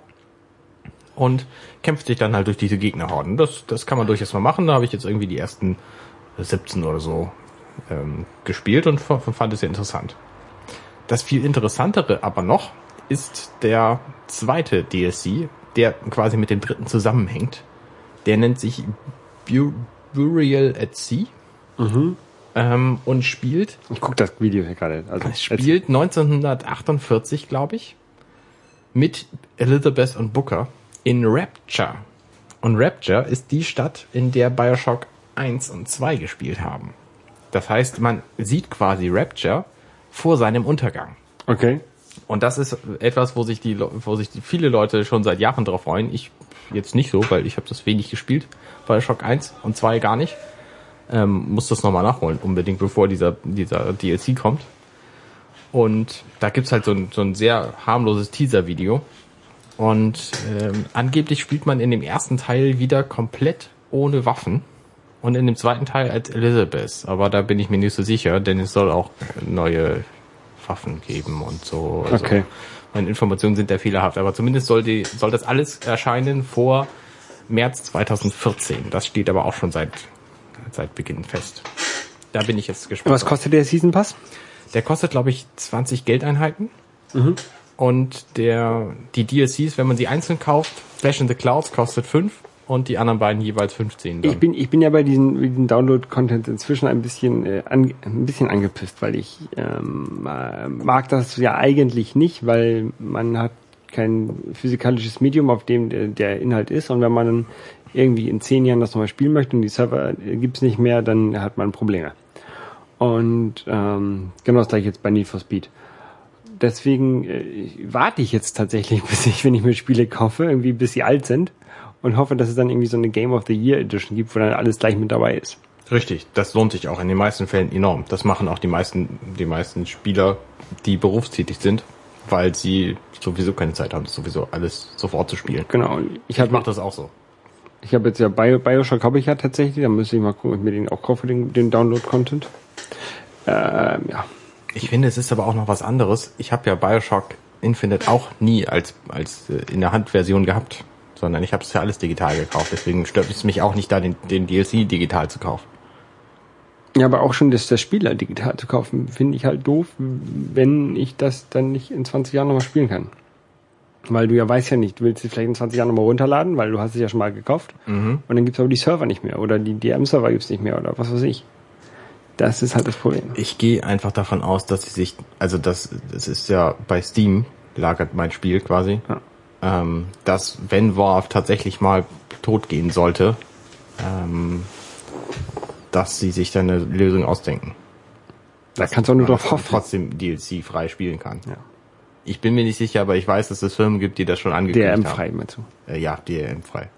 und kämpft sich dann halt durch diese Gegnerhorden. Das, das kann man durchaus mal machen. Da habe ich jetzt irgendwie die ersten 17 oder so ähm, gespielt und fand es sehr interessant. Das viel interessantere aber noch ist der zweite DLC, der quasi mit dem dritten zusammenhängt. Der nennt sich Bu Burial at Sea ähm, und spielt Ich guck das Video hier gerade. Also spielt 1948, glaube ich, mit Elizabeth und Booker in Rapture. Und Rapture ist die Stadt, in der Bioshock 1 und 2 gespielt haben. Das heißt, man sieht quasi Rapture vor seinem Untergang. Okay. Und das ist etwas, wo sich die, wo sich die viele Leute schon seit Jahren drauf freuen. Ich jetzt nicht so, weil ich habe das wenig gespielt. Bioshock 1 und 2 gar nicht. Ähm, muss das nochmal nachholen, unbedingt, bevor dieser, dieser DLC kommt. Und da gibt's halt so ein, so ein sehr harmloses Teaser-Video. Und ähm, angeblich spielt man in dem ersten Teil wieder komplett ohne Waffen. Und in dem zweiten Teil als Elizabeth. Aber da bin ich mir nicht so sicher, denn es soll auch neue Waffen geben und so. Also Okay. Meine Informationen sind da fehlerhaft. Aber zumindest soll, die, soll das alles erscheinen vor März 2014. Das steht aber auch schon seit, seit Beginn fest. Da bin ich jetzt gespannt. Was kostet der Season Pass? Der kostet, glaube ich, 20 Geldeinheiten. Und der, die DLCs, wenn man sie einzeln kauft, Flash in the Clouds kostet 5 und die anderen beiden jeweils 15. Dann. Ich bin, ich bin ja bei diesen, diesen Download-Content inzwischen ein bisschen, äh, an, ein bisschen angepisst, weil ich ähm, äh, mag das ja eigentlich nicht, weil man hat kein physikalisches Medium, auf dem der, der Inhalt ist. Und wenn man dann irgendwie in zehn Jahren das nochmal spielen möchte und die Server äh, gibt's nicht mehr, dann hat man Probleme. Und ähm, genau das gleiche jetzt bei Need for Speed. Deswegen äh, warte ich jetzt tatsächlich, bis ich, wenn ich mir Spiele kaufe, irgendwie bis sie alt sind und hoffe, dass es dann irgendwie so eine Game of the Year Edition gibt, wo dann alles gleich mit dabei ist. Richtig, das lohnt sich auch in den meisten Fällen enorm. Das machen auch die meisten, die meisten Spieler, die berufstätig sind, weil sie sowieso keine Zeit haben, das sowieso alles sofort zu spielen. Genau. Ich Ich mache das auch so. ich habe jetzt ja Bio, Bioshock habe ich ja tatsächlich, da müsste ich mal gucken, ob ich mir den auch kaufe, den, den Download-Content. Ähm, ja. Ich finde, es ist aber auch noch was anderes. Ich habe ja Bioshock Infinite auch nie als, als äh, in der Handversion gehabt, sondern ich habe es ja alles digital gekauft. Deswegen stört es mich auch nicht, da den, den DLC digital zu kaufen. Ja, aber auch schon das, das Spieler digital zu kaufen, finde ich halt doof, wenn ich das dann nicht in 20 Jahren nochmal spielen kann. Weil du ja weißt ja nicht, du willst sie vielleicht in 20 Jahren nochmal runterladen, weil du hast es ja schon mal gekauft. Und dann gibt's aber die Server nicht mehr oder die DM-Server gibt's nicht mehr oder was weiß ich. Das ist halt das Problem. Ich gehe einfach davon aus, dass sie sich, also das, das ist ja bei Steam lagert mein Spiel quasi, Ja. Ähm, dass wenn Valve tatsächlich mal tot gehen sollte, ähm, dass sie sich dann eine Lösung ausdenken. Da kannst du auch nur drauf hoffen. trotzdem DLC frei spielen kann. Ja. Ich bin mir nicht sicher, aber ich weiß, dass es Firmen gibt, die das schon angekündigt haben. DRM-frei mit zu. Äh, ja, DRM frei.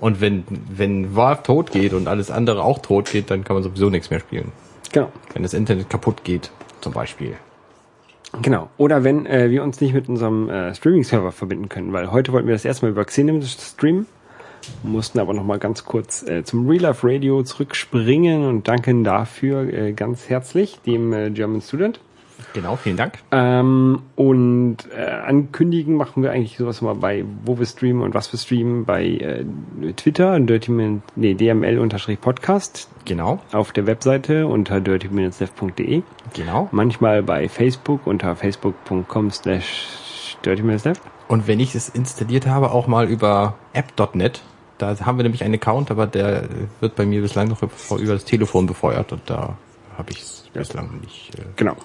Und wenn, wenn Valve tot geht und alles andere auch tot geht, dann kann man sowieso nichts mehr spielen. Genau. Wenn das Internet kaputt geht, zum Beispiel. Genau. Oder wenn äh, wir uns nicht mit unserem äh, Streaming-Server verbinden können, weil heute wollten wir das erstmal über Xenim streamen, mussten aber nochmal ganz kurz äh, zum Real Life Radio zurückspringen und danken dafür äh, ganz herzlich dem äh, German Student. Genau, vielen Dank. Ähm, und äh, ankündigen machen wir eigentlich sowas mal bei, wo wir streamen und was wir streamen, bei äh, Twitter, Dirty Min nee, dml-podcast, Genau, auf der Webseite unter dirty-left.de, genau. manchmal bei Facebook unter facebook.com slash dirty-left. Und wenn ich es installiert habe, auch mal über app.net. Da haben wir nämlich einen Account, aber der wird bei mir bislang noch über das Telefon befeuert und da habe ich es bislang nicht. Äh, Genau.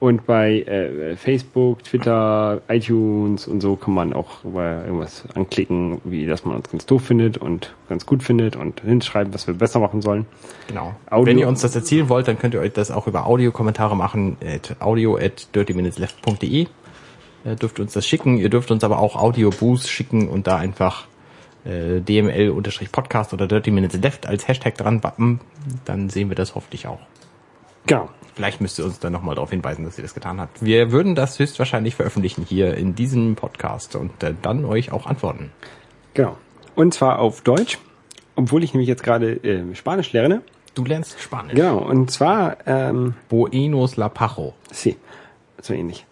Und bei äh, Facebook, Twitter, iTunes und so kann man auch über irgendwas anklicken, wie dass man uns ganz doof findet und ganz gut findet und hinschreiben, was wir besser machen sollen. Genau. Audio- Wenn ihr uns das erzählen wollt, dann könnt ihr euch das auch über Audiokommentare machen, at audio at dirtyminutesleft.de. Ihr dürft uns das schicken, ihr dürft uns aber auch Audio-Boosts schicken und da einfach äh, DML-Podcast oder Dirty Minutes Left als Hashtag dran wappen, dann sehen wir das hoffentlich auch. Genau. Vielleicht müsst ihr uns dann nochmal darauf hinweisen, dass ihr das getan habt. Wir würden das höchstwahrscheinlich veröffentlichen hier in diesem Podcast und äh, dann euch auch antworten. Genau. Und zwar auf Deutsch, obwohl ich nämlich jetzt gerade äh, Spanisch lerne. Du lernst Spanisch. Genau. Und zwar, ähm, Buenos la Pajo. sí, so ähnlich.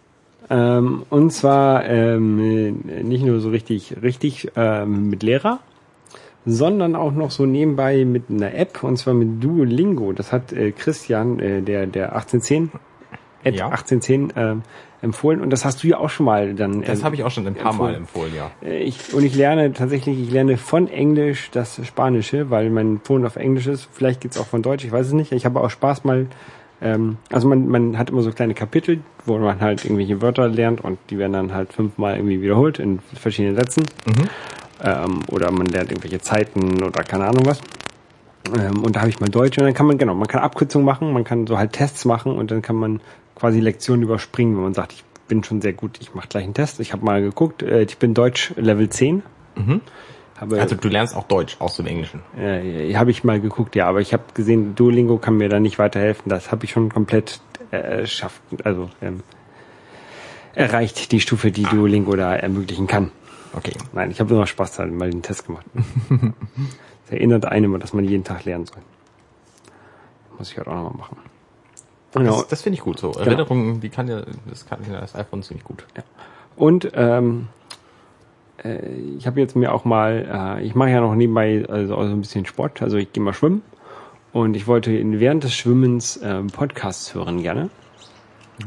Ähm, und zwar ähm, äh, nicht nur so richtig, richtig ähm, mit Lehrer, sondern auch noch so nebenbei mit einer App und zwar mit Duolingo. Das hat äh, Christian, äh, der der 1810, at Ja. 1810 ähm, empfohlen und das hast du ja auch schon mal dann. Das äh, habe ich auch schon ein paar Mal empfohlen. empfohlen, ja. Äh, Ich, und ich lerne tatsächlich, ich lerne von Englisch das Spanische, weil mein Ton auf Englisch ist. Vielleicht geht's auch von Deutsch, ich weiß es nicht. Ich habe auch Spaß mal, ähm, also man, man hat immer so kleine Kapitel, wo man halt irgendwelche Wörter lernt und die werden dann halt fünfmal irgendwie wiederholt in verschiedenen Sätzen. Ähm, oder man lernt irgendwelche Zeiten oder keine Ahnung was. Ähm, und da habe ich mal Deutsch und dann kann man, genau, man kann Abkürzungen machen, man kann so halt Tests machen und dann kann man quasi Lektionen überspringen, wenn man sagt, ich bin schon sehr gut, ich mache gleich einen Test. Ich habe mal geguckt, äh, ich bin Deutsch Level 10. Mhm. Habe, Also du lernst auch Deutsch aus dem Englischen. äh, habe ich mal geguckt, ja, aber ich habe gesehen, Duolingo kann mir da nicht weiterhelfen. Das habe ich schon komplett äh, schafft, also ähm, erreicht die Stufe, die Duolingo da ermöglichen kann. Okay. Nein, ich habe nur noch Spaß halt mal den Test gemacht. Das erinnert einen, dass man jeden Tag lernen soll. Muss ich halt auch nochmal machen. Genau. Das, das finde ich gut so. Erinnerungen, die kann ja, das kann ja das iPhone ziemlich gut. Und ähm, äh, ich habe jetzt mir auch mal, äh, ich mache ja noch nebenbei also so ein bisschen Sport, also ich gehe mal schwimmen und ich wollte in- während des Schwimmens ähm, Podcasts hören gerne.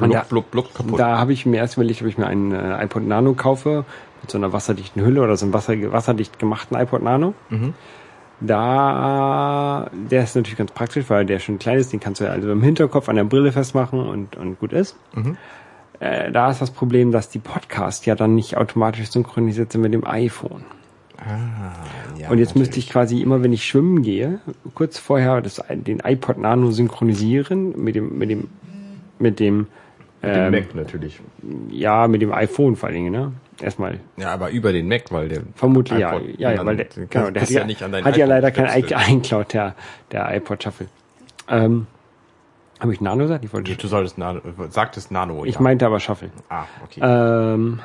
Und da, blub, blub, kaputt. da habe ich mir erst überlegt, ob ich mir einen äh, iPod Nano kaufe mit so einer wasserdichten Hülle oder so einem Wasser, wasserdicht gemachten iPod Nano. Mhm. Da, der ist natürlich ganz praktisch, weil der schon klein ist, den kannst du ja also im Hinterkopf an der Brille festmachen und, und gut ist. Mhm. Äh, da ist das Problem, dass die Podcasts ja dann nicht automatisch synchronisiert sind mit dem iPhone. Ah, ja, und jetzt müsste natürlich. ich quasi immer, wenn ich schwimmen gehe, kurz vorher das, den iPod Nano synchronisieren mit dem, mit dem, mit dem, Den ähm, Mac natürlich. ja, mit dem iPhone vor allen Dingen, ne? Erstmal. Ja, aber über den Mac, weil der Vermutlich, ja. iPod- Ja, ja, dann weil der, genau, der hat ja, nicht an hat ja leider kein iCloud, der, der iPod Shuffle. Ähm, habe ich Nano gesagt? Ich wollte, Du solltest Nano, sagtest Nano. ich ja. meinte aber Shuffle. Ah, okay. Ähm,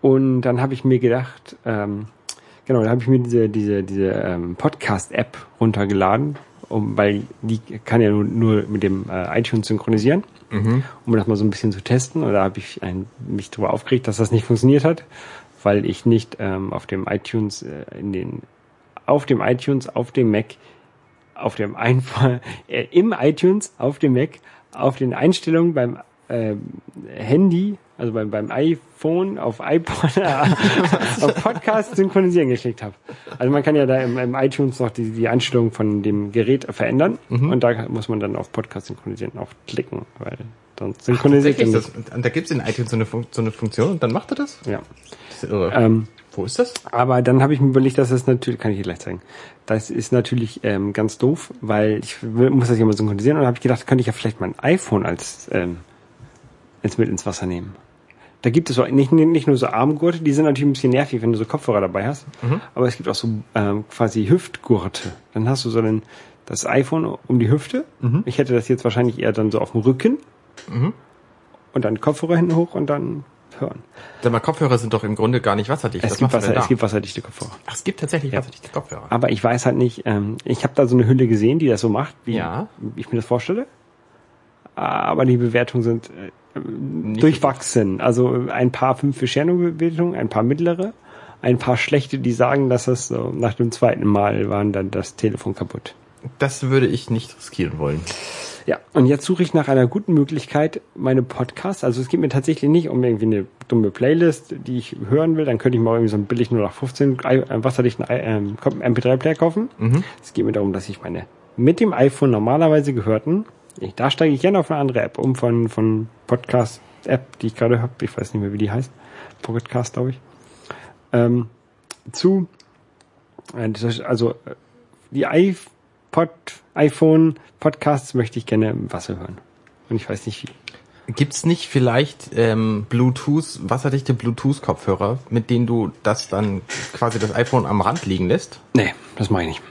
und dann habe ich mir gedacht, ähm, genau, da habe ich mir diese, diese, diese ähm, Podcast-App runtergeladen, um, weil die kann ja nur, nur mit dem äh, iTunes synchronisieren, um das mal so ein bisschen zu testen. Und da habe ich ein, mich darüber aufgeregt, dass das nicht funktioniert hat, weil ich nicht ähm, auf dem iTunes äh, in den auf dem iTunes, auf dem Mac, auf dem Einfall, äh, im iTunes, auf dem Mac, auf den Einstellungen beim ähm, Handy, also beim, beim iPhone, auf iPod, auf Podcast synchronisieren geklickt habe. Also man kann ja da im, im iTunes noch die, die Einstellung von dem Gerät verändern und da muss man dann auf Podcast synchronisieren aufklicken, weil sonst synchronisiert er nicht. das, und da gibt's in iTunes so eine, Fun so eine Funktion und dann macht er das? Ja. Das ist irre. Ähm, Wo ist das? Aber dann habe ich mir überlegt, dass das natürlich, kann ich dir gleich zeigen, das ist natürlich ähm, ganz doof, weil ich muss das ja mal synchronisieren und habe ich gedacht, könnte ich ja vielleicht mein iPhone als ähm, ins mit ins Wasser nehmen. Da gibt es auch nicht, nicht nur so Armgurte, die sind natürlich ein bisschen nervig, wenn du so Kopfhörer dabei hast, aber es gibt auch so ähm, quasi Hüftgurte. Dann hast du so den, das iPhone um die Hüfte. Ich hätte das jetzt wahrscheinlich eher dann so auf dem Rücken und dann Kopfhörer hinten hoch und dann hören. Sag mal, Kopfhörer sind doch im Grunde gar nicht wasserdicht. Es Was gibt, Wasser, es gibt wasserdichte Kopfhörer. Ach, es gibt tatsächlich wasserdichte Kopfhörer. Aber ich weiß halt nicht, ähm, ich habe da so eine Hülle gesehen, die das so macht, wie Ja. ich mir das vorstelle. Aber die Bewertungen sind äh, durchwachsen. Also ein paar fünf Sterne-Bewertungen, ein paar mittlere, ein paar schlechte, die sagen, dass das so nach dem zweiten Mal waren dann das Telefon kaputt. Das würde ich nicht riskieren wollen. Ja, und jetzt suche ich nach einer guten Möglichkeit, meine Podcasts, also es geht mir tatsächlich nicht um irgendwie eine dumme Playlist, die ich hören will, dann könnte ich mal irgendwie so einen billig 0815 i- äh, wasserdichten i- ähm, MP3-Player kaufen. Es geht mir darum, dass ich meine mit dem iPhone normalerweise gehörten, ich, da steige ich gerne auf eine andere App um von, von Podcast-App, die ich gerade habe, ich weiß nicht mehr, wie die heißt, Pocketcast, glaube ich, ähm, zu, äh, also äh, die iPod, iPhone Podcasts möchte ich gerne im Wasser hören. Und ich weiß nicht wie. Gibt's nicht vielleicht ähm, Bluetooth, wasserdichte Bluetooth-Kopfhörer, mit denen du das dann quasi das iPhone am Rand liegen lässt? Nee, das mache ich nicht.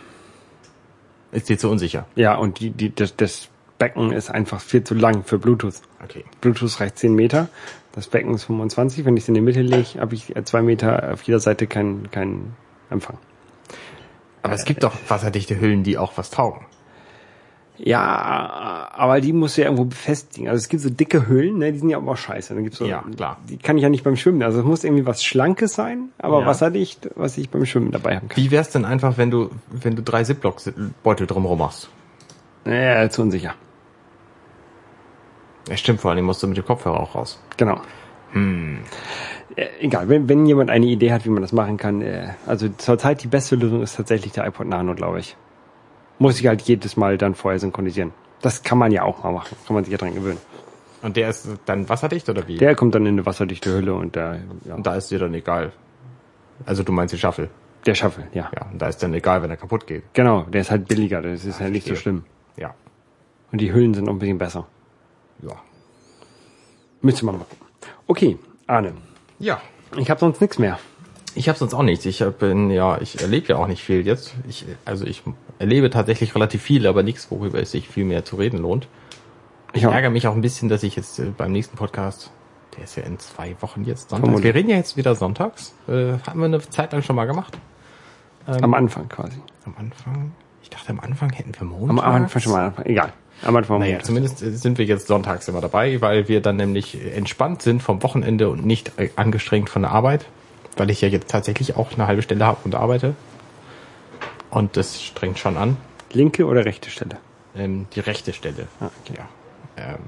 Ist dir zu unsicher. Ja, und die, die, das, das Becken ist einfach viel zu lang für Bluetooth. Okay. Bluetooth reicht 10 Meter. Das Becken ist 25. Wenn ich es in die Mitte lege, habe ich äh, zwei Meter auf jeder Seite keinen keinen Empfang. Aber es gibt doch wasserdichte Hüllen, die auch was taugen. Ja, aber die musst du ja irgendwo befestigen. Also es gibt so dicke Hüllen, ne, die sind ja auch scheiße. Dann gibt's so, Ja, klar. Die kann ich ja nicht beim Schwimmen. Also es muss irgendwie was Schlankes sein, aber Ja. wasserdicht, was ich beim Schwimmen dabei haben kann. Wie wär's denn einfach, wenn du, wenn du drei Ziploc-Beutel drumherum machst? Ja, zu unsicher. Ja, stimmt, vor allem musst du mit dem Kopfhörer auch raus. Genau. Hm. Egal, wenn, wenn jemand eine Idee hat, wie man das machen kann, äh, also zurzeit die beste Lösung ist tatsächlich der iPod Nano, glaube ich. Muss ich halt jedes Mal dann vorher synchronisieren. Das kann man ja auch mal machen, kann man sich ja dran gewöhnen. Und der ist dann wasserdicht oder wie? Der kommt dann in eine wasserdichte Hülle und da, ja. Und da ist dir dann egal. Also du meinst den Shuffle. Der Shuffle, ja. Ja, und da ist dann egal, wenn er kaputt geht. Genau, der ist halt billiger, das ist halt nicht so schlimm. Ja. Und die Hüllen sind auch ein bisschen besser. Ja. Müsste man mal gucken. Okay, Arne, Ja. ich habe sonst nichts mehr. Ich habe sonst auch nichts. Ich bin ja, ich erlebe ja auch nicht viel jetzt. Ich, also ich erlebe tatsächlich relativ viel, aber nichts, worüber es sich viel mehr zu reden lohnt. Ich Ja. ärgere mich auch ein bisschen, dass ich jetzt äh, beim nächsten Podcast, der ist ja in zwei Wochen jetzt sonntags. Vermutlich. Wir reden ja jetzt wieder sonntags. Äh, haben wir eine Zeit lang schon mal gemacht. Am Anfang quasi. Am Anfang. Ich dachte, am Anfang hätten wir Montags. Am Anfang schon mal Anfang. Egal. Am Anfang Naja, zumindest äh, sind wir jetzt sonntags immer dabei, weil wir dann nämlich entspannt sind vom Wochenende und nicht äh, angestrengt von der Arbeit, weil ich ja jetzt tatsächlich auch eine halbe Stelle habe und arbeite. Und das strengt schon an. Linke oder rechte Stelle? Ähm, die rechte Stelle. Ah, okay. Ja. Ähm,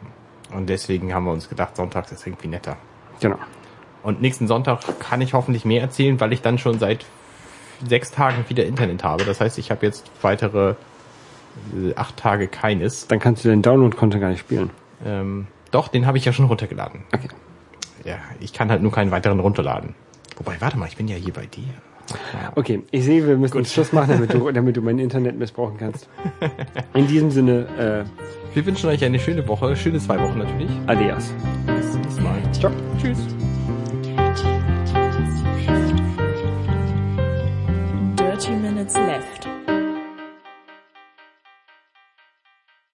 und deswegen haben wir uns gedacht, sonntags ist irgendwie netter. Genau. Und nächsten Sonntag kann ich hoffentlich mehr erzählen, weil ich dann schon seit sechs Tagen wieder Internet habe. Das heißt, ich habe jetzt weitere acht Tage keines. Dann kannst du den Download-Content gar nicht spielen. Ähm, doch, den habe ich ja schon runtergeladen. Okay. Ja, ich kann halt nur keinen weiteren runterladen. Wobei, warte mal, ich bin ja hier bei dir. Okay, ich sehe, wir müssen uns Schluss machen, damit du, damit du mein Internet missbrauchen kannst. In diesem Sinne, äh, wir wünschen euch eine schöne Woche, schöne zwei Wochen natürlich. Adios. Bis zum nächsten Mal. Ciao. Tschüss. Dirty Minutes Left.